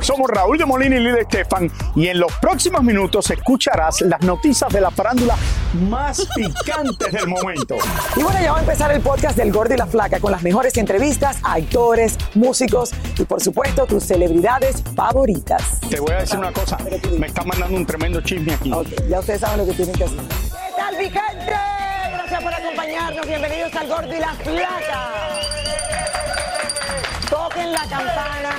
Somos Raúl de Molina y Lidia Estefan y en los próximos minutos escucharás las noticias de la farándula más picantes del momento. Y bueno, ya va a empezar el podcast del Gordo y la Flaca con las mejores entrevistas a actores, músicos y por supuesto tus celebridades favoritas. Te voy a decir una cosa, me están mandando un tremendo chisme aquí. Ya ustedes saben lo que tienen que hacer. ¿Qué tal, mi gente? Gracias por acompañarnos. Bienvenidos al Gordo y la Flaca. Toquen la campana.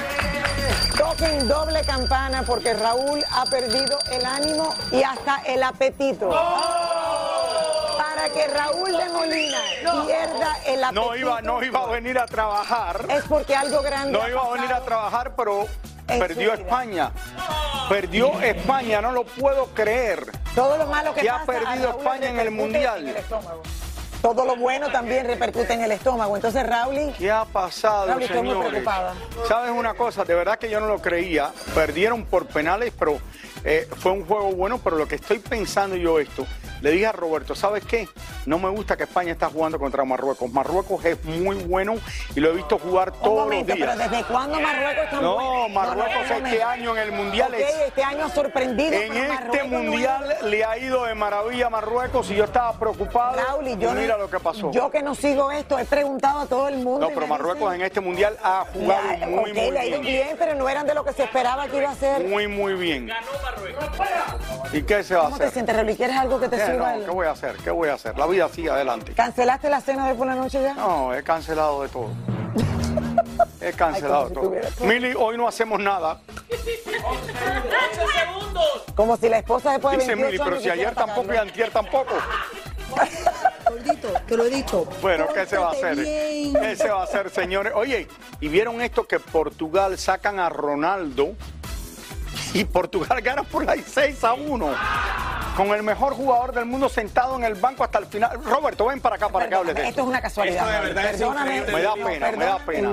Toquen doble campana porque Raúl ha perdido el ánimo y hasta el apetito. Para que Raúl de Molina pierda el apetito. No iba, no iba a venir a trabajar, Es porque algo grande. no ha iba a venir a trabajar, pero perdió. España. Perdió España, no lo puedo creer. Todo lo malo que Que ha pasa, perdido España en el Mundial. en el estómago. Todo lo bueno también repercute en el estómago. Entonces, Raúl, ¿Qué ha pasado, Raúl, estoy muy preocupada. ¿Sabes una cosa? De verdad que yo no lo creía. Perdieron por penales, pero eh, fue un juego bueno. Pero lo que estoy pensando yo esto, le dije a Roberto, ¿sabes qué? No me gusta que España está jugando contra Marruecos. Marruecos es muy bueno y lo he visto jugar un todos momento, los días. pero ¿desde cuándo Marruecos está No, bueno? Marruecos un este momento. año en el Mundial es- este año sorprendido. En pero este Marruecos no mundial le ha ido de maravilla a Marruecos y yo estaba preocupado. Raúl, y yo, no- mira lo que pasó. Yo que no sigo esto, he preguntado a todo el mundo. no, pero Marruecos dicen, en este mundial ha jugado "Ya, muy, ok, muy le ha ido bien. bien, pero no eran de lo que se esperaba que iba a ser. Muy, muy bien. ¿Y qué se va a ¿Cómo te hacer? sientes, Raúl? ¿Y ¿Quieres algo que te ¿Qué, suba no, ¿Qué voy a hacer? ¿Qué voy a hacer? La vida sigue adelante. ¿Cancelaste la cena de por la noche ya? No, he cancelado de todo. He cancelado Ay, si todo. todo. Mili, hoy no hacemos nada. Como si la esposa después de Dice 28 Mili, pero si ayer tampoco y antier tampoco. Gordito, te lo he dicho. Bueno, ¿qué se va a hacer? Bien. ¿Qué se va a hacer, señores? Oye, ¿y vieron esto que Portugal sacan a Ronaldo y Portugal gana por ahí 6 a 1? Con el mejor jugador del mundo sentado en el banco hasta el final. Roberto, ven para acá para que hables de Esto esto. es una casualidad. Esto de verdad es Perdóname. increíble. Me da pena, me da pena.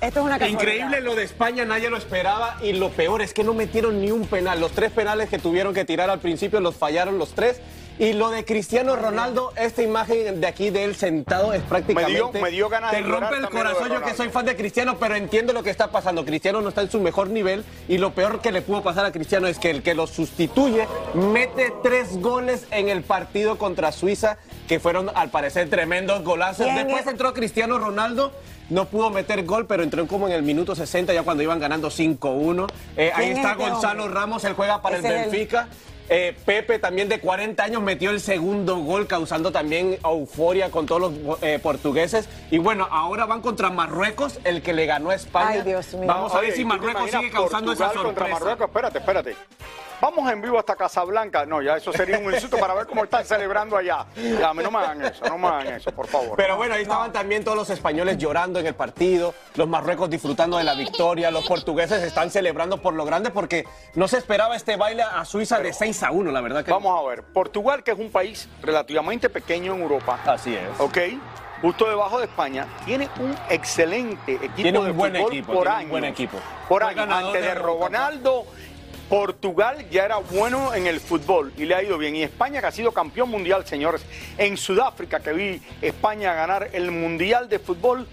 Esto es una casualidad. Increíble lo de España, nadie lo esperaba y lo peor es que no metieron ni un penal. Los tres penales que tuvieron que tirar al principio los fallaron los tres. Y lo de Cristiano Ronaldo, esta imagen de aquí de él sentado es prácticamente... Me dio- me dio ganas Te de rompe el corazón, yo que soy fan de Cristiano, pero entiendo lo que está pasando. Cristiano no está en su mejor nivel y lo peor que le pudo pasar a Cristiano es que el que lo sustituye mete tres goles en el partido contra Suiza, que fueron al parecer tremendos golazos. ¿Quién Después es? entró Cristiano Ronaldo. No pudo meter gol, pero entró como en el minuto 60, ya cuando iban ganando 5-1. Eh, ahí ¿Quién es está este Gonzalo? Ramos, él juega para el- Benfica. Eh, Pepe también de 40 años metió el segundo gol causando también euforia con todos los eh, portugueses. Y bueno, ahora van contra Marruecos, el que le ganó a España. Ay, Dios mío. Vamos a ver Oye, si ¿y tú te Marruecos sigue causando esa Portugal contra sorpresa. Marruecos? Espérate, espérate. Vamos en vivo hasta Casablanca. No, ya eso sería un insulto para ver cómo están celebrando allá. Ya, no me hagan eso, no me hagan eso, por favor. Pero bueno, ahí estaban también todos los españoles llorando en el partido, los marruecos disfrutando de la victoria, los portugueses están celebrando por lo grande porque no se esperaba este baile a Suiza de 6 a 1, la verdad que Vamos a ver. Portugal, que es un país relativamente pequeño en Europa. Así es. Ok. Justo debajo de España, tiene un excelente equipo Tiene un de buen fútbol equipo, por tiene un año. buen equipo. Por año. Antes de. Ronaldo, Portugal ya era bueno en el fútbol y le ha ido bien. Y España, que ha sido campeón mundial, señores. En Sudáfrica, que vi España ganar el mundial de fútbol.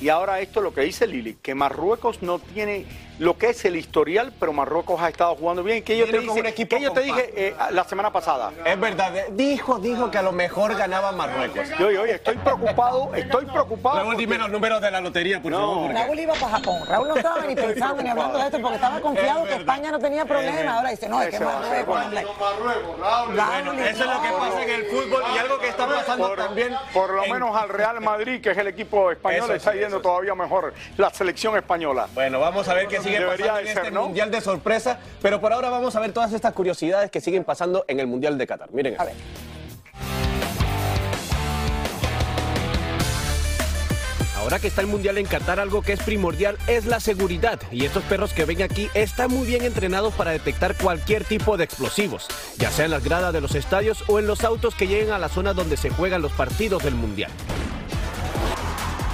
Y ahora esto es lo que dice Lili, que Marruecos no tiene lo que es el historial, pero Marruecos ha estado jugando bien. Que yo te, que yo te dije eh, la semana pasada. Es verdad, dijo, dijo que a lo mejor ganaba Marruecos. Yo, oye, oye, estoy preocupado, estoy preocupado. Raúl, porque- dime los números de la lotería, por No. favor. porque- Raúl iba para Japón. Raúl no estaba ni pensando ni hablando de esto porque estaba confiado Es que. España no tenía problema. Ahora dice, no, es que Marruecos. hombre. Bueno, Raúl, eso es lo que pasa en el fútbol y algo que está pasando por, también. por lo en- menos al Real Madrid, que es el equipo español, Eso está yendo eso todavía mejor la selección española. Bueno, vamos a ver qué sigue Debería pasando de en ser, este ¿no? mundial de sorpresa, pero por ahora vamos a ver todas estas curiosidades que siguen pasando en el mundial de Qatar. Miren, A esto. ver. Ahora que está el mundial en Qatar, algo que es primordial es la seguridad. Y estos perros que ven aquí están muy bien entrenados para detectar cualquier tipo de explosivos, ya sea en las gradas de los estadios o en los autos que lleguen a la zona donde se juegan los partidos del mundial.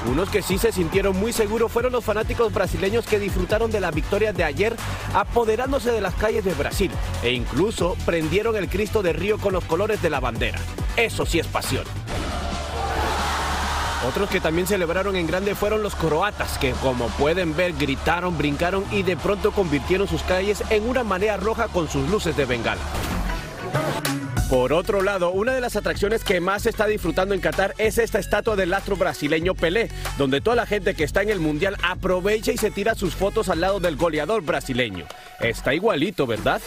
Unos que sí se sintieron muy seguros fueron los fanáticos brasileños que disfrutaron de la victoria de ayer apoderándose de las calles de Brasil e incluso prendieron el Cristo de Río con los colores de la bandera. Eso sí es pasión. Otros que también celebraron en grande fueron los croatas, que como pueden ver gritaron, brincaron y de pronto convirtieron sus calles en una marea roja con sus luces de bengala. Por otro lado, una de las atracciones que más se está disfrutando en Qatar es esta estatua del astro brasileño Pelé, donde toda la gente que está en el mundial aprovecha y se tira sus fotos al lado del goleador brasileño. Está igualito, ¿verdad?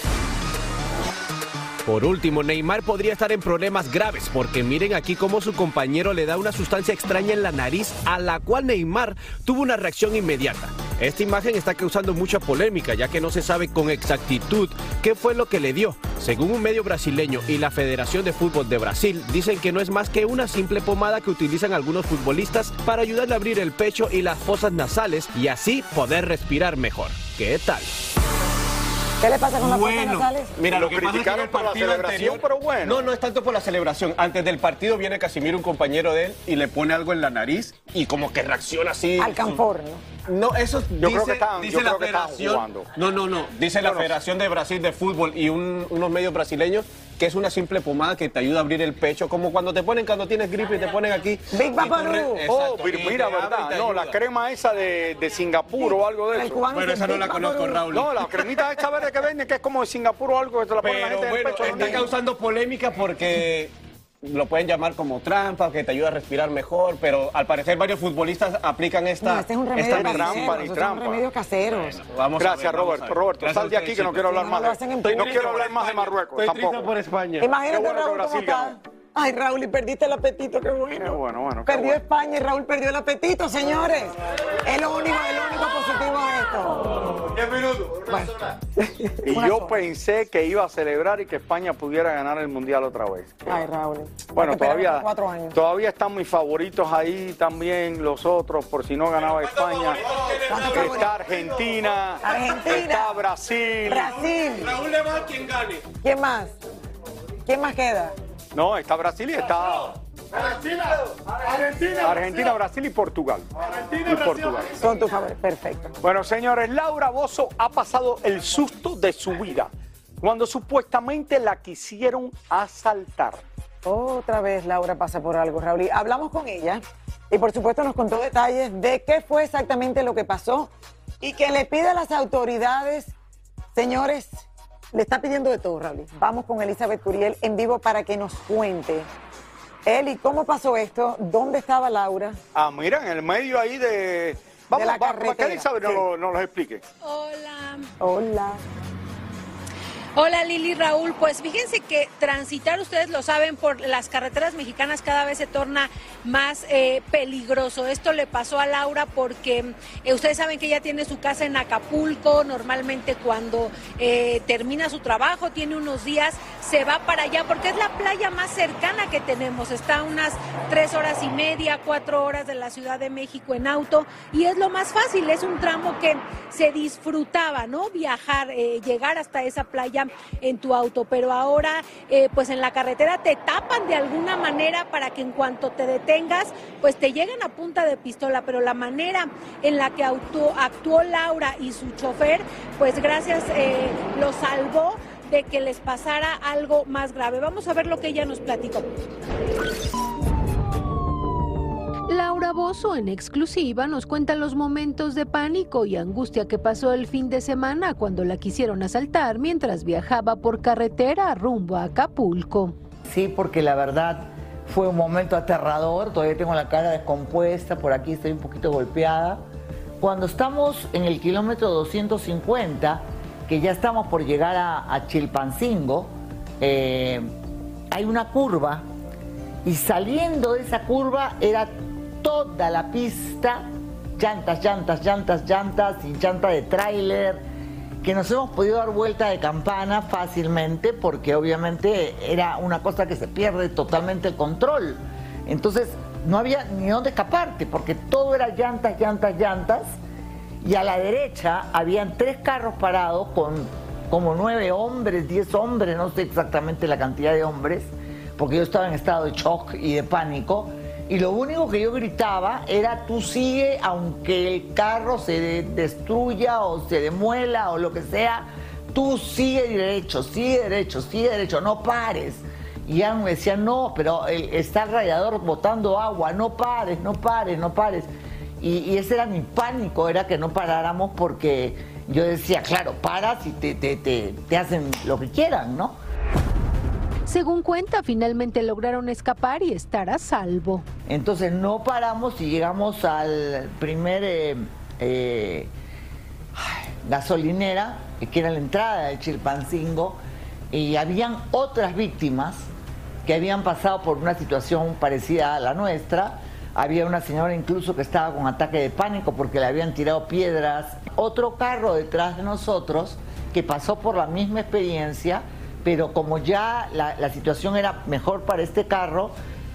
Por último, Neymar podría estar en problemas graves porque miren aquí cómo su compañero le da una sustancia extraña en la nariz a la cual Neymar tuvo una reacción inmediata. Esta imagen está causando mucha polémica ya que no se sabe con exactitud qué fue lo que le dio. Según un medio brasileño y la Federación de Fútbol de Brasil, dicen que no es más que una simple pomada que utilizan algunos futbolistas para ayudarle a abrir el pecho y las fosas nasales y así poder respirar mejor. ¿Qué tal? ¿Qué le pasa con las fosas Bueno, nasales? mira, Lo lo, que pasa es que en criticaron el por la partido celebración, anterior, pero bueno. No, no es tanto por la celebración. Antes del partido viene Casimiro, un compañero de él, y le pone algo en la nariz y como que reacciona así. Alcanfor, ¿no? No, eso Yo dice, creo que estaban- dice yo la creo que federación. jugando. No, no, no. Dice la Federación de Brasil de Fútbol y un- unos medios brasileños que es una simple pomada que te ayuda a abrir el pecho, como cuando te ponen cuando tienes gripe y te ponen aquí. Big corre- Oh, pero mira, verdad. No, la crema esa de, de Singapur o algo de El eso. dice esa no la conozco. Raúl. No, la cremita esta verde que venden, que es como de Singapur o algo, que te la ponen la Pero gente en el bueno, pecho. está causando polémica porque lo pueden llamar como trampa, que te ayuda a respirar mejor, pero al parecer varios futbolistas aplican esta, No, este es un remedio esta trampa, casero. trampa. son remedios caseros. Vamos a Gracias, ver, vamos Roberto. Gracias sal de aquí que no quiero hablar más de No quiero hablar más de Marruecos, Estoy tampoco. por España. Imagínate, bueno Raúl, cómo Brasil está. Ay, Raúl, y perdiste el apetito, qué bueno. Qué bueno, bueno, qué Perdió bueno. España y Raúl perdió el apetito, señores. Es lo único, es lo único positivo de esto. 10 minutos. Bueno. Y Una yo sola. pensé que iba a celebrar y que España pudiera ganar el Mundial otra vez. Ay, Raúl. Bueno, todavía, años. todavía están mis favoritos ahí también, los otros, por si no ganaba España. Está Argentina, Argentina. está Brasil. Brasil. Raúl le va a quien gane. ¿Quién más? ¿Quién más queda? No, está Brasil y está Argentina, Brasil y Portugal. Y Portugal. Son tus favoritos. Perfecto. Bueno, señores, Laura Bozo ha pasado el susto de su vida cuando supuestamente la quisieron asaltar. Otra vez Laura pasa por algo, Raúl. Y hablamos con ella y por supuesto nos contó detalles de qué fue exactamente lo que pasó y que le pide a las autoridades, señores, le está pidiendo de todo, Raúl. Vamos con Elizabeth Curiel en vivo para que nos cuente. Eli, ¿cómo pasó esto? ¿Dónde estaba Laura? Ah, mira, en el medio ahí de... Vamos, la va- para que carretera, Elizabeth nos, sí. lo- nos lo explique. Hola. Hola. Hola Lili Raúl, pues fíjense que transitar, ustedes lo saben, por las carreteras mexicanas cada vez se torna más eh, peligroso. Esto le pasó a Laura porque eh, ustedes saben que ella tiene su casa en Acapulco, normalmente cuando eh, termina su trabajo, tiene unos días, se va para allá porque es la playa más cercana que tenemos, está a unas tres horas y media, cuatro horas de la Ciudad de México en auto y es lo más fácil, es un tramo que se disfrutaba, ¿no? Viajar, llegar hasta esa playa en tu auto, pero ahora eh, pues en la carretera te tapan de alguna manera para que en cuanto te detengas pues te lleguen a punta de pistola, pero la manera en la que actuó, Laura y su chofer pues gracias eh, lo salvó de que les pasara algo más grave. Vamos a ver lo que ella nos platicó. Laura Bozo en exclusiva nos cuenta los momentos de pánico y angustia que pasó el fin de semana cuando la quisieron asaltar mientras viajaba por carretera rumbo a Acapulco. Sí, porque la verdad fue un momento aterrador, todavía tengo la cara descompuesta, por aquí estoy un poquito golpeada. Cuando estamos en el kilómetro 250, que ya estamos por llegar a, Chilpancingo, eh, hay una curva y saliendo de esa curva era toda la pista, llantas, llantas, llantas, llantas y llanta de tráiler, que nos hemos podido dar vuelta de campana fácilmente porque obviamente era una cosa que se pierde totalmente el control. Entonces no había ni dónde escaparte porque todo era llantas, llantas, llantas. Y a la derecha habían tres carros parados con como nueve hombres, diez hombres, no sé exactamente la cantidad de hombres, porque yo estaba en estado de shock y de pánico y lo único que yo gritaba era tú sigue aunque el carro se destruya o se demuela o lo que sea, tú sigue derecho, sigue derecho, sigue derecho, no pares. Y ya me decía, no, pero está el radiador botando agua, no pares, no pares, no pares. Y, ese era mi pánico, era que no paráramos porque yo decía, claro, paras y te, te, te hacen lo que quieran, ¿no? Según cuenta, finalmente lograron escapar y estar a salvo. Entonces no paramos y llegamos al primer eh, eh, gasolinera, que era la entrada de Chilpancingo, y habían otras víctimas que habían pasado por una situación parecida a la nuestra. Había una señora incluso que estaba con ataque de pánico porque le habían tirado piedras. Otro carro detrás de nosotros que pasó por la misma experiencia pero como ya la, situación era mejor para este carro,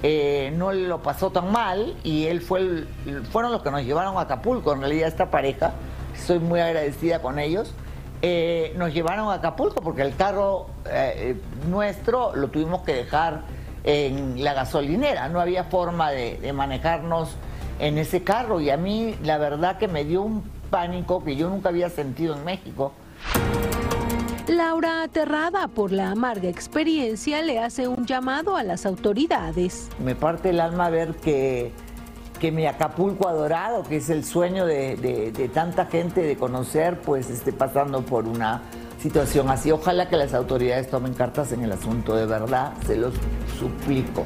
eh, no lo pasó tan mal y él fue fueron los que nos llevaron a Acapulco, en realidad esta pareja, soy muy agradecida con ellos, eh, nos llevaron a Acapulco porque el carro eh, nuestro lo tuvimos que dejar en la gasolinera, no había forma de manejarnos en ese carro y a mí la verdad que me dio un pánico que yo nunca había sentido en México. Laura, aterrada por la amarga experiencia, le hace un llamado a las autoridades. Me parte el alma ver que, que mi Acapulco adorado, que es el sueño de, tanta gente de conocer, pues esté pasando por una situación así. Ojalá que las autoridades tomen cartas en el asunto, de verdad, se los suplico.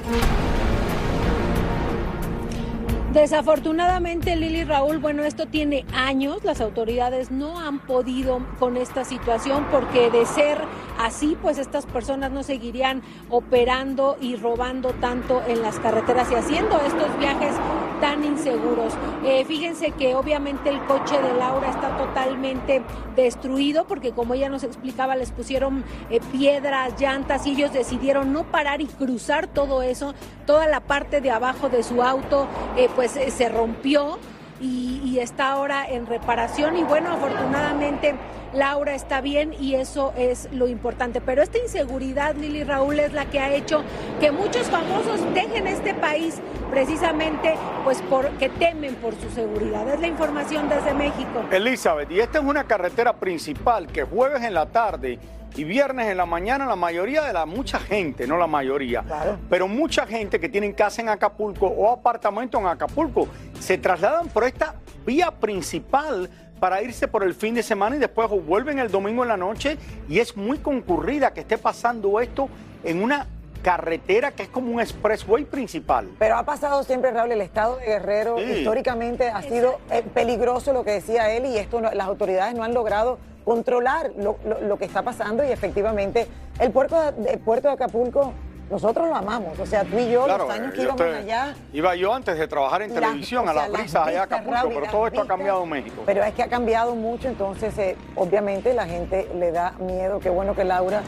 Desafortunadamente, Lili Raúl, bueno, esto tiene años, las autoridades no han podido con esta situación porque de ser así, pues estas personas no seguirían operando y robando tanto en las carreteras y haciendo estos viajes tan inseguros. Eh, fíjense que obviamente el coche de Laura está totalmente destruido porque como ella nos explicaba, les pusieron eh, piedras, llantas y ellos decidieron no parar y cruzar todo eso, toda la parte de abajo de su auto. Eh, pues eh, se rompió y, está ahora en reparación. Y bueno, afortunadamente Laura está bien y eso es lo importante. Pero esta inseguridad, Lili Raúl, es la que ha hecho que muchos famosos dejen este país precisamente pues porque temen por su seguridad. Es la información desde México. Elizabeth, y esta es una carretera principal que jueves en la tarde y viernes en la mañana la mayoría de la mucha gente, no la mayoría, pero mucha gente que tienen casa en Acapulco o apartamento en Acapulco, se trasladan por esta vía principal para irse por el fin de semana y después vuelven el domingo en la noche. Y es muy concurrida que esté pasando esto en una carretera que es como un expressway principal. Pero ha pasado siempre, Raúl, el estado de Guerrero históricamente ha sido eh, peligroso lo que decía él y esto las autoridades no han logrado controlar lo, que está pasando y efectivamente el puerto de, puerto de Acapulco nosotros lo amamos, o sea, tú y yo, los años que íbamos allá. Iba yo antes de trabajar en televisión a las brisas allá Acapulco, pero todo esto ha cambiado en México. Pero es que ha cambiado mucho, entonces eh, obviamente la gente le da miedo. Qué bueno que Laura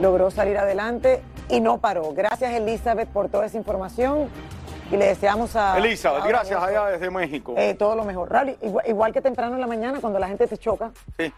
logró salir adelante y no paró. Gracias Elizabeth por toda esa información y le deseamos a... Elizabeth, gracias allá desde México. Eh, todo lo mejor. Rally, igual, que temprano en la mañana cuando la gente te choca. Sí.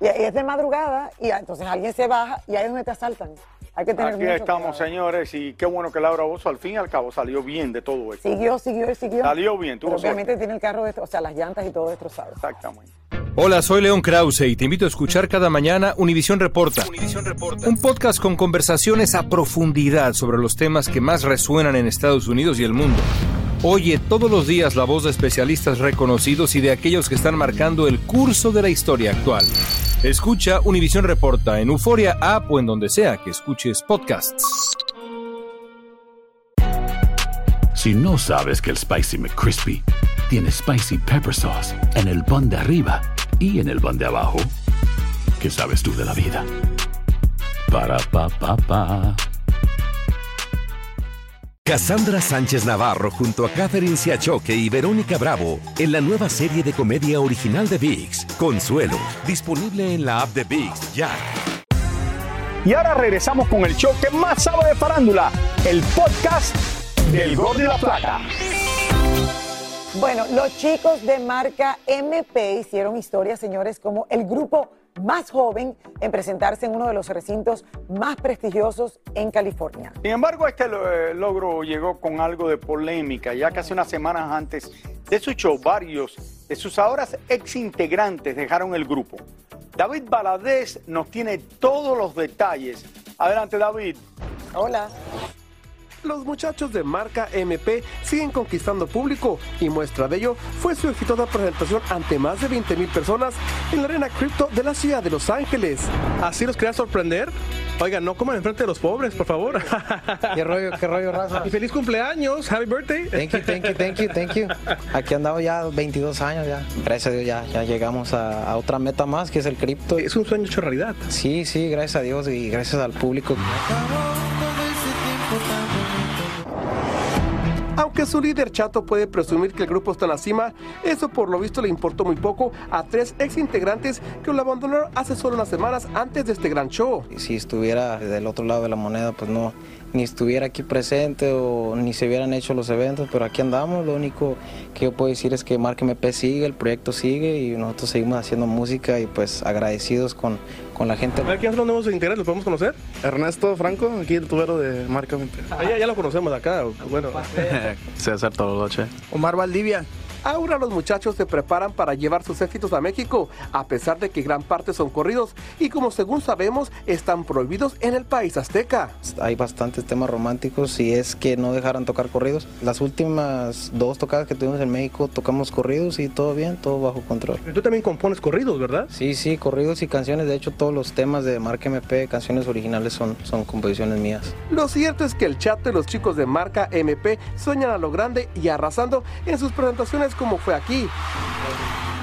Y es de madrugada y entonces alguien se baja y ahí es donde te asaltan. Hay que tener Aquí estamos, señores, y qué bueno que Laura Bozo al fin y al cabo salió bien de todo esto. Siguió, siguió y siguió. Salió bien, tuvo Obviamente tiene el carro, o sea, las llantas y todo destrozado. Exactamente. Hola, soy León Krause y te invito a escuchar cada mañana Univisión Reporta, Reporta, un podcast con conversaciones a profundidad sobre los temas que más resuenan en Estados Unidos y el mundo. Oye todos los días la voz de especialistas reconocidos y de aquellos que están marcando el curso de la historia actual. Escucha Univisión Reporta en Euforia App o en donde sea que escuches podcasts. Si no sabes que el Spicy McCrispy tiene Spicy Pepper Sauce en el pan de arriba y en el pan de abajo, ¿qué sabes tú de la vida? Para, pa, pa, pa. Cassandra Sánchez Navarro junto a Catherine Siachoque y Verónica Bravo en la nueva serie de comedia original de VIX, Consuelo, disponible en la app de VIX ya. Y ahora regresamos con el show que más sabe de farándula, el podcast del Gol de la Plata. Bueno, los chicos de marca MP hicieron historia, señores, como el grupo más joven en presentarse en uno de los recintos más prestigiosos en California. Sin embargo, este eh, logro llegó con algo de polémica, ya casi unas semanas antes de su show, varios de sus ahora ex integrantes dejaron el grupo. David Baladés nos tiene todos los detalles. Adelante, David. Hola. Los muchachos de marca MP siguen conquistando público y muestra de ello fue su exitosa presentación ante más de 20 mil personas en la arena cripto de la ciudad de Los Ángeles. ¿Así los quería sorprender? Oigan, no coman enfrente de los pobres, por favor. ¿Qué rollo, qué rollo, raza? Y feliz cumpleaños, happy birthday. Thank you, thank you, thank you, thank you. Aquí andamos ya 22 años ya. Gracias a Dios ya, ya llegamos a, a otra meta más que es el cripto. Es un sueño hecho realidad. Sí, sí, gracias a Dios y gracias al público. Aunque su líder Chato puede presumir que el grupo está en la cima, eso por lo visto le importó muy poco a tres ex integrantes que lo abandonaron hace solo unas semanas antes de este gran show. Si estuviera del otro lado de la moneda, pues no, ni estuviera aquí presente o ni se hubieran hecho los eventos, pero aquí andamos. Lo único que yo puedo decir es que Marca MP sigue, el proyecto sigue y nosotros seguimos haciendo música y pues agradecidos con, con la gente. A ver, ¿quiénes son los nuevos integrantes? ¿Los podemos conocer? Ernesto Franco, aquí el tubero de Marca MP. Ah, ya, ya lo conocemos de acá. Bueno, César Tololoche. Omar Valdivia. Ahora los muchachos se preparan para llevar sus éxitos a México, a pesar de que gran parte son corridos y como según sabemos están prohibidos en el país azteca. Hay bastantes temas románticos si es que no dejaran tocar corridos. Las últimas dos tocadas que tuvimos en México tocamos corridos y todo bien, todo bajo control. tú también compones corridos, ¿verdad? Sí, sí, corridos y canciones. De hecho, todos los temas de Marca MP, canciones originales, son, son composiciones mías. Lo cierto es que el chato y los chicos de marca MP sueñan a lo grande y arrasando en sus presentaciones como fue aquí.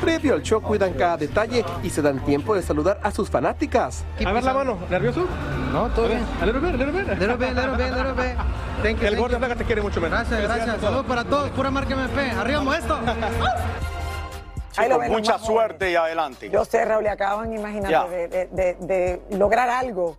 Previo al show cuidan cada detalle y se dan tiempo de saludar a sus fanáticas. A ver la mano, ¿nervioso? No, todo bien. A little bit, a little bit. Little bit, little bit, little bit. Thank you, El gordo placa te quiere mucho menos. Gracias, gracias. Saludos para todos. Pura Marca MP. Arriba, modesto. Chicos, ven, mucha suerte y adelante. Yo sé, Raúl, acaban, imagínate, de, de- de- de lograr algo.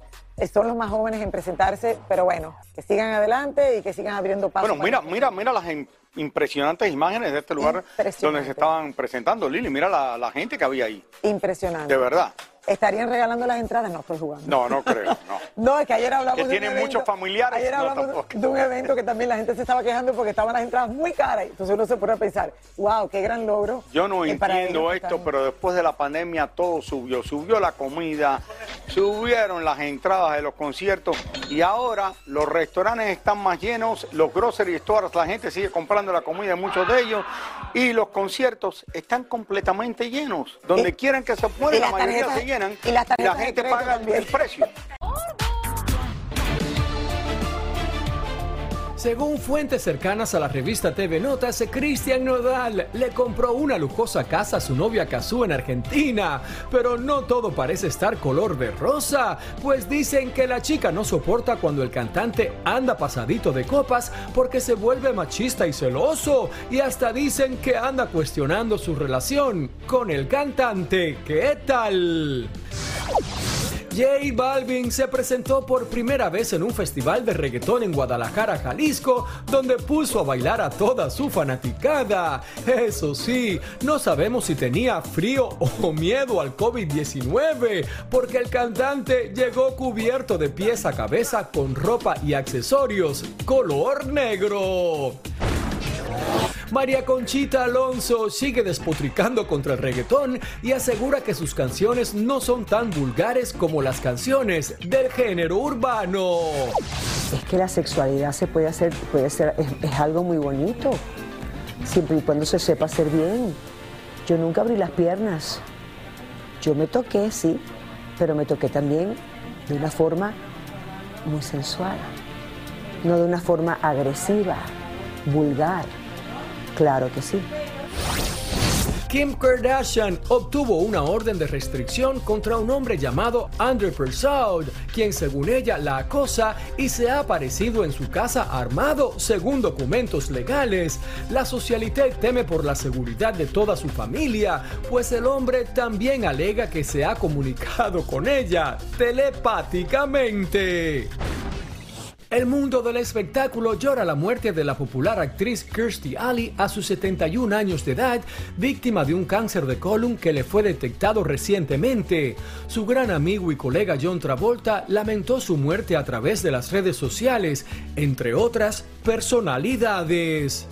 Son los más jóvenes en presentarse, pero bueno, que sigan adelante y que sigan abriendo paso. Bueno, mira, mira, mira las im- impresionantes imágenes de este lugar donde se estaban presentando, Lili. Mira la, la gente que había ahí. Impresionante. De verdad. ¿Estarían regalando las entradas? No estoy jugando. No, no creo. No. No, es que ayer hablamos Que de un evento- muchos familiares, Ayer hablamos de un evento que también la gente se estaba quejando porque estaban las entradas muy caras. Entonces uno se pone a pensar, wow, qué gran logro. Yo no entiendo esto, están- pero después de la pandemia todo subió. Subió la comida, subieron las entradas de los conciertos y ahora los restaurantes están más llenos, los grocery stores, la gente sigue comprando la comida en muchos de ellos y los conciertos están completamente llenos. Donde quieran que se y pueda, la mayoría se llenan y de gente paga el precio. Según fuentes cercanas a la revista TV Notas, Cristian Nodal le compró una lujosa casa a su novia Cazú en Argentina. Pero no todo parece estar color de rosa, pues dicen que la chica no soporta cuando el cantante anda pasadito de copas porque se vuelve machista y celoso. Y hasta dicen que anda cuestionando su relación con el cantante. ¿Qué tal? J Balvin se presentó por primera vez en un festival de reggaetón en Guadalajara, Jalisco, donde puso a bailar a toda su fanaticada. Eso sí, no sabemos si tenía frío o miedo al COVID-19, porque el cantante llegó cubierto de pies a cabeza con ropa y accesorios color negro. María Conchita Alonso sigue despotricando contra el reggaetón y asegura que sus canciones no son tan vulgares como las canciones del género urbano. Es que la sexualidad se puede hacer, puede ser, es, es algo muy bonito. siempre y cuando se sepa hacer bien. Yo nunca abrí las piernas. Yo me toqué, sí, pero me toqué también de una forma muy sensual, no de una forma agresiva, vulgar. Claro que sí. Kim Kardashian obtuvo una orden de restricción contra un hombre llamado Andrew Persaud, quien según ella la acosa y se ha aparecido en su casa armado según documentos legales. La socialité teme por la seguridad de toda su familia, pues el hombre también alega que se ha comunicado con ella telepáticamente. El mundo del espectáculo llora la muerte de la popular actriz Kirstie Alley a sus 71 años de edad, víctima de un cáncer de colon que le fue detectado recientemente. Su gran amigo y colega John Travolta lamentó su muerte a través de las redes sociales, entre otras personalidades.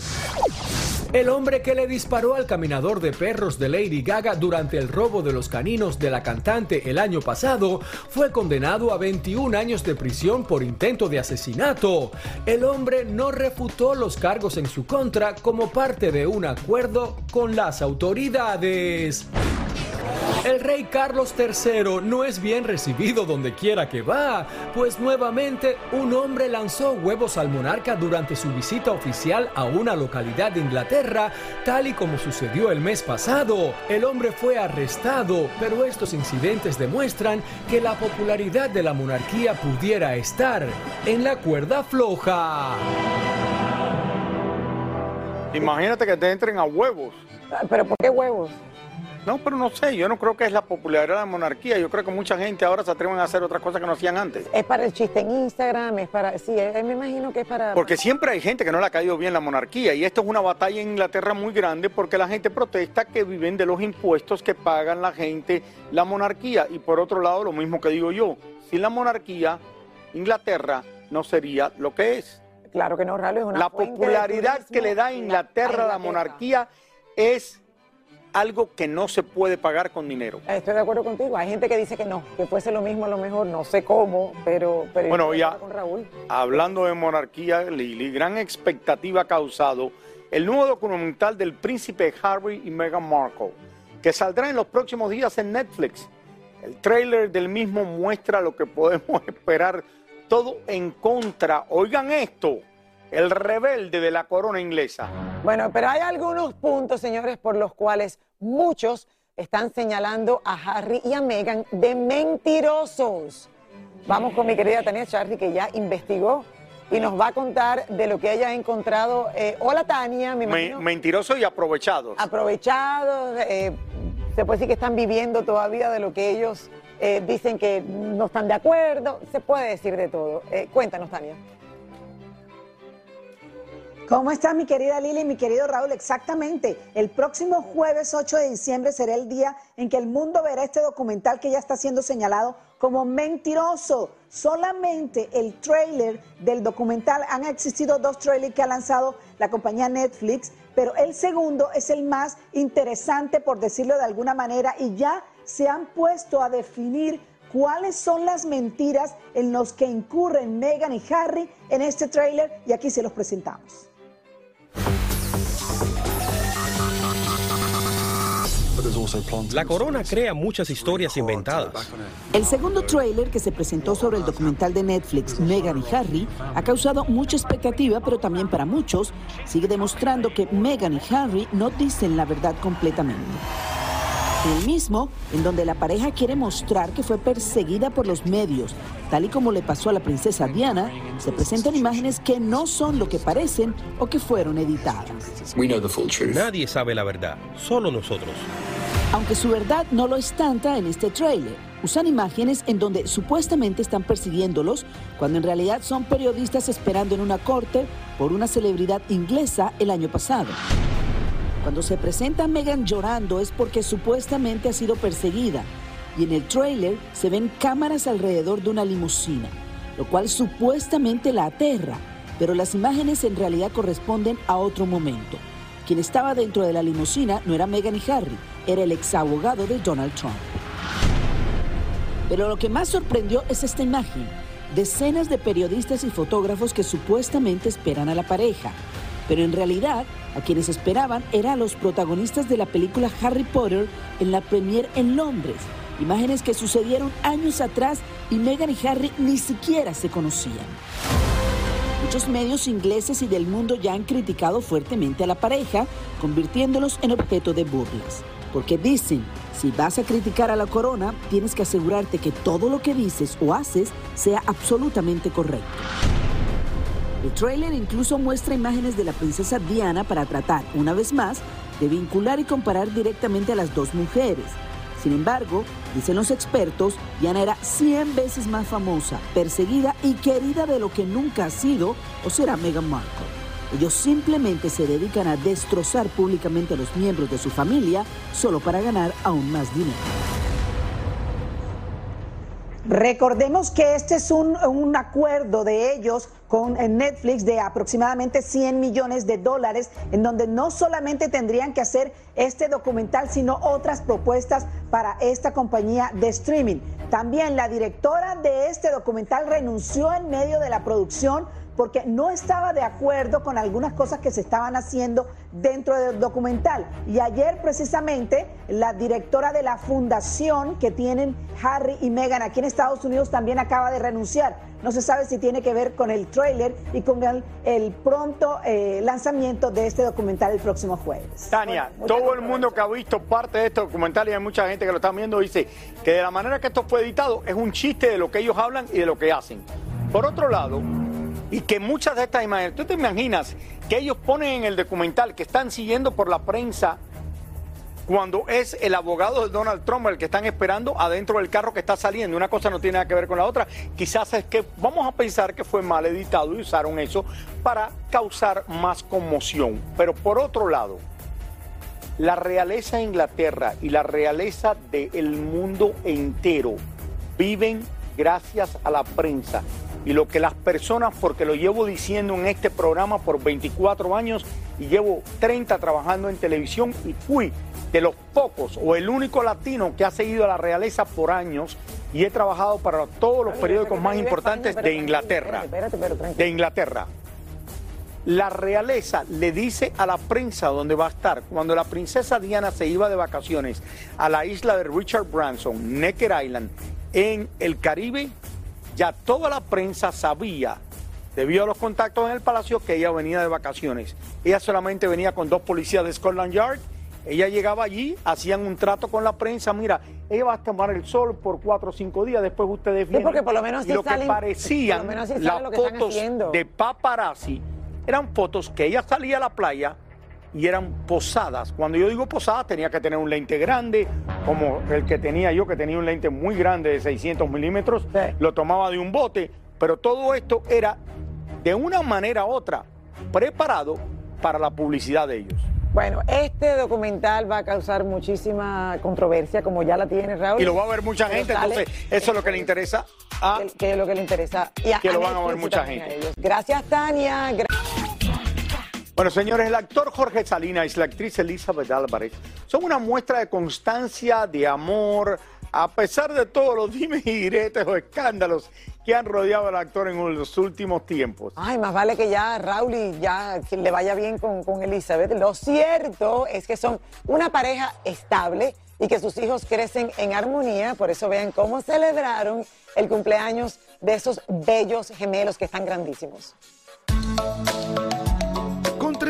El hombre que le disparó al caminador de perros de Lady Gaga durante el robo de los caninos de la cantante el año pasado fue condenado a 21 años de prisión por intento de asesinato. El hombre no refutó los cargos en su contra como parte de un acuerdo con las autoridades. El rey Carlos III no es bien recibido donde quiera que va, pues nuevamente un hombre lanzó huevos al monarca durante su visita oficial a una localidad de Inglaterra, tal y como sucedió el mes pasado. El hombre fue arrestado, pero estos incidentes demuestran que la popularidad de la monarquía pudiera estar en la cuerda floja. Imagínate que te entren a huevos. ¿Pero por qué huevos? No, pero no sé, yo no creo que es la popularidad de la monarquía. Yo creo que mucha gente ahora se atreven a hacer otras cosas que no hacían antes. Es para el chiste en Instagram, es para... Sí, eh, me imagino que es para... Porque siempre hay gente que no le ha caído bien la monarquía y esto es una batalla en Inglaterra muy grande porque la gente protesta que viven de los impuestos que pagan la gente, la monarquía. Y por otro lado, lo mismo que digo yo, sin la monarquía, Inglaterra no sería lo que es. Claro que no, Ralo, es una La popularidad que le da a turismo Inglaterra la monarquía es algo que no se puede pagar con dinero. Estoy de acuerdo contigo. Hay gente que dice que no, que fuese lo mismo a lo mejor, no sé cómo, pero... pero Bueno, ya con Raúl. hablando de monarquía, Lili, gran expectativa ha causado el nuevo documental del príncipe Harry y Meghan Markle, que saldrá en los próximos días en Netflix. El tráiler del mismo muestra lo que podemos esperar, todo en contra. Oigan esto, el rebelde de la corona inglesa. Bueno, pero hay algunos puntos, señores, por los cuales muchos están señalando a Harry y a Meghan de mentirosos. Vamos con mi querida Tania Charry, que ya investigó y nos va a contar de lo que ella ha encontrado. Eh, hola, Tania, me Me- imagino. mentirosos y aprovechados. aprovechados, eh, se puede decir que están viviendo todavía de lo que ellos eh, dicen que no están de acuerdo, se puede decir de todo. Cuéntanos, Tania. ¿Cómo está mi querida Lili y mi querido Raúl? Exactamente. El próximo jueves 8 de diciembre será el día en que el mundo verá este documental que ya está siendo señalado como mentiroso. Solamente el trailer del documental, han existido dos trailers que ha lanzado la compañía Netflix, pero el segundo es el más interesante, por decirlo de alguna manera, y ya se han puesto a definir cuáles son las mentiras en los que incurren Meghan y Harry en este tráiler y aquí se los presentamos. La corona crea muchas historias inventadas. El segundo tráiler que se presentó sobre el documental de Netflix Meghan y Harry ha causado mucha expectativa, pero también para muchos sigue demostrando que Meghan y Harry no dicen la verdad completamente. El mismo, en donde la pareja quiere mostrar que fue perseguida por los medios, tal y como le pasó a la princesa Diana, se presentan imágenes que no son lo que parecen o que fueron editadas. Nadie sabe la verdad, solo nosotros. Aunque su verdad no lo es tanta en este trailer. Usan imágenes en donde supuestamente están persiguiéndolos, cuando en realidad son periodistas esperando en una corte por una celebridad inglesa el año pasado. Cuando se presenta a Meghan llorando es porque supuestamente ha sido perseguida y en el trailer se ven cámaras alrededor de una limusina, lo cual supuestamente la aterra, pero las imágenes en realidad corresponden a otro momento. Quien estaba dentro de la limusina no era Meghan y Harry, era el ex abogado de Donald Trump. Pero lo que más sorprendió es esta imagen. Decenas de periodistas y fotógrafos que supuestamente esperan a la pareja. Pero en realidad a quienes esperaban eran los protagonistas de la película Harry Potter en la premiere en Londres. Imágenes que sucedieron años atrás y Meghan y Harry ni siquiera se conocían. Muchos medios ingleses y del mundo ya han criticado fuertemente a la pareja, convirtiéndolos en objeto de burlas. Porque dicen, si vas a criticar a la corona, tienes que asegurarte que todo lo que dices o haces sea absolutamente correcto. El trailer incluso muestra imágenes de la princesa Diana para tratar, una vez más, de vincular y comparar directamente a las dos mujeres. Sin embargo, dicen los expertos, Diana era 100 veces más famosa, perseguida y querida de lo que nunca ha sido o será Meghan Markle. Ellos simplemente se dedican a destrozar públicamente a los miembros de su familia solo para ganar aún más dinero. Recordemos que este es un, un, acuerdo de ellos con Netflix de aproximadamente 100 millones de dólares, en donde no solamente tendrían que hacer este documental, sino otras propuestas para esta compañía de streaming. También la directora de este documental renunció en medio de la producción porque no estaba de acuerdo con algunas cosas que se estaban haciendo dentro del documental. Y ayer precisamente la directora de la fundación que tienen Harry y Meghan aquí en Estados Unidos también acaba de renunciar. No se sabe si tiene que ver con el trailer y con el, el pronto eh, lanzamiento de este documental el próximo jueves. Tania, bueno, todo el mundo que ha visto parte de este documental y hay mucha gente que lo está viendo dice que de la manera que esto fue editado es un chiste de lo que ellos hablan y de lo que hacen. Por otro lado, y que muchas de estas imágenes, tú te imaginas que ellos ponen en el documental que están siguiendo por la prensa cuando es el abogado de Donald Trump el que están esperando adentro del carro que está saliendo. Una cosa no tiene nada que ver con la otra. Quizás es que vamos a pensar que fue mal editado y usaron eso para causar más conmoción. Pero por otro lado, la realeza de Inglaterra y la realeza del mundo entero viven gracias a la prensa y lo que las personas, porque lo llevo diciendo en este programa por 24 años y llevo 30 trabajando en televisión y fui de los pocos o el único latino que ha seguido a la realeza por años y he trabajado para todos los periódicos más importantes de Inglaterra. De Inglaterra. La realeza le dice a la prensa dónde va a estar. Cuando la princesa Diana se iba de vacaciones a la isla de Richard Branson, Necker Island, en el Caribe, ya toda la prensa sabía, debido a los contactos en el palacio, que ella venía de vacaciones. Ella solamente venía con dos policías de Scotland Yard. Ella llegaba allí, hacían un trato con la prensa. Mira, ella va a tomar el sol por cuatro o cinco días. Después ustedes vienen. Sí, porque por lo menos y lo salen, que parecían por lo menos sí las lo que fotos de paparazzi eran fotos que ella salía a la playa y eran posadas. Cuando yo digo posadas, tenía que tener un lente grande, como el que tenía yo, que tenía un lente muy grande de 600 milímetros, lo tomaba de un bote, pero todo esto era de una manera u otra preparado para la publicidad de ellos. Bueno, este documental va a causar muchísima controversia, como ya la tiene Raúl. Y lo va a ver mucha gente, entonces eso es lo que le interesa a... que, que es lo que le interesa. Y a- Que lo van a ver mucha gente. a. Gracias, Tania. Gra- Bueno, señores, el actor Jorge Salinas y la actriz Elizabeth Álvarez son una muestra de constancia, de amor, a pesar de todos los dimes y diretes o escándalos que han rodeado al actor en los últimos tiempos. Ay, más vale que ya Raúl y ya le vaya bien con, con Elizabeth. Lo cierto es que son una pareja estable y que sus hijos crecen en armonía. Por eso vean cómo celebraron el cumpleaños de esos bellos gemelos que están grandísimos.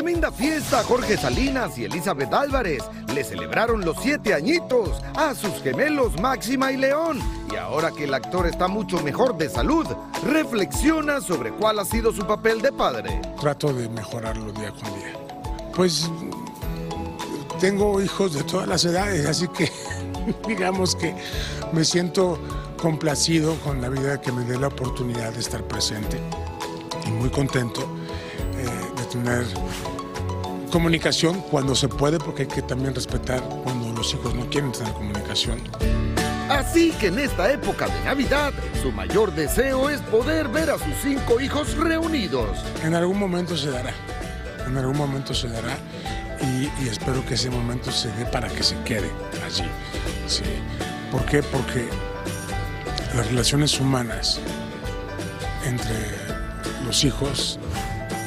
Tremenda fiesta, Jorge Salinas y Elizabeth Álvarez le celebraron los siete añitos a sus gemelos Máxima y León. Y ahora que el actor está mucho mejor de salud, reflexiona sobre cuál ha sido su papel de padre. Trato de mejorarlo día con día. Pues tengo hijos de todas las edades, así que digamos que me siento complacido con la vida que me dé la oportunidad de estar presente y muy contento eh, de tener comunicación cuando se puede, porque hay que también respetar cuando los hijos no quieren tener comunicación. Así que en esta época de Navidad, su mayor deseo es poder ver a sus cinco hijos reunidos. En algún momento se dará, en algún momento se dará y, y espero que ese momento se dé para que se quede allí. Sí. ¿Por qué? Porque las relaciones humanas entre los hijos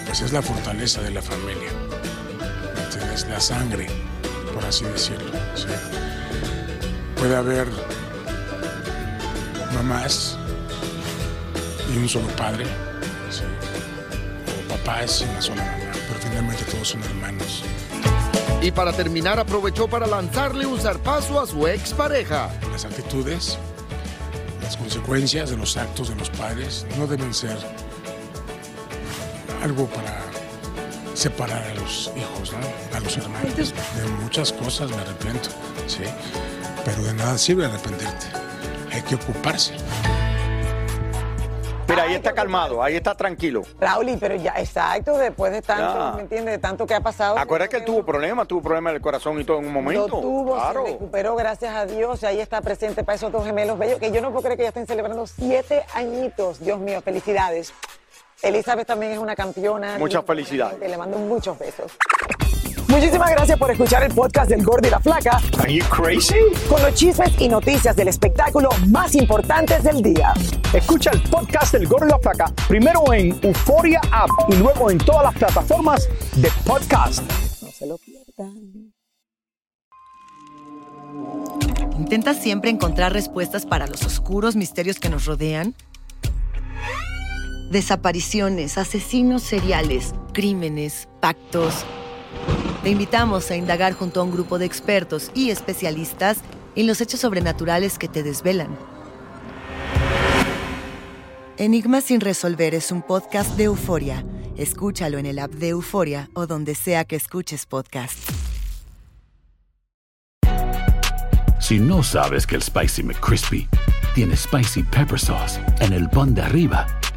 pues es la fortaleza de la familia. Es la sangre, por así decirlo. Puede haber mamás y un solo padre, ¿sí? o papás y una sola mamá, pero finalmente todos son hermanos. Y para terminar aprovechó para lanzarle un zarpazo a su expareja. Las actitudes, las consecuencias de los actos de los padres no deben ser algo para separar a los hijos, ¿no? a los hermanos. De muchas cosas me arrepiento, ¿sí? pero de nada sirve arrepentirte. Hay que ocuparse. Mira, ahí está calmado, ahí está tranquilo. Raúl, pero ya, exacto, después de tanto, Ya. ¿me entiendes? De tanto que ha pasado. Acuérdate que él tuvo problemas, tuvo problemas del corazón y todo en un momento. Lo tuvo, claro. se recuperó, gracias a Dios, y ahí está presente para esos dos gemelos bellos, que yo no puedo creer que ya estén celebrando siete añitos. Dios mío, felicidades. Elizabeth también es una campeona. Muchas felicidades. Que le mando muchos besos. Muchísimas gracias por escuchar el podcast del Gordo y la Flaca. Are you crazy? Con los chismes y noticias del espectáculo más importantes del día. Escucha el podcast del Gordo y la Flaca primero en Euforia App y luego en todas las plataformas de podcast. No se lo pierdan. ¿Intentas siempre encontrar respuestas para los oscuros misterios que nos rodean? Desapariciones, asesinos seriales, crímenes, pactos. Te invitamos a indagar junto a un grupo de expertos y especialistas en los hechos sobrenaturales que te desvelan. Enigma sin resolver es un podcast de euforia. Escúchalo en el app de Euforia o donde sea que escuches podcast. Si no sabes que el Spicy McCrispy tiene Spicy Pepper Sauce en el pan de arriba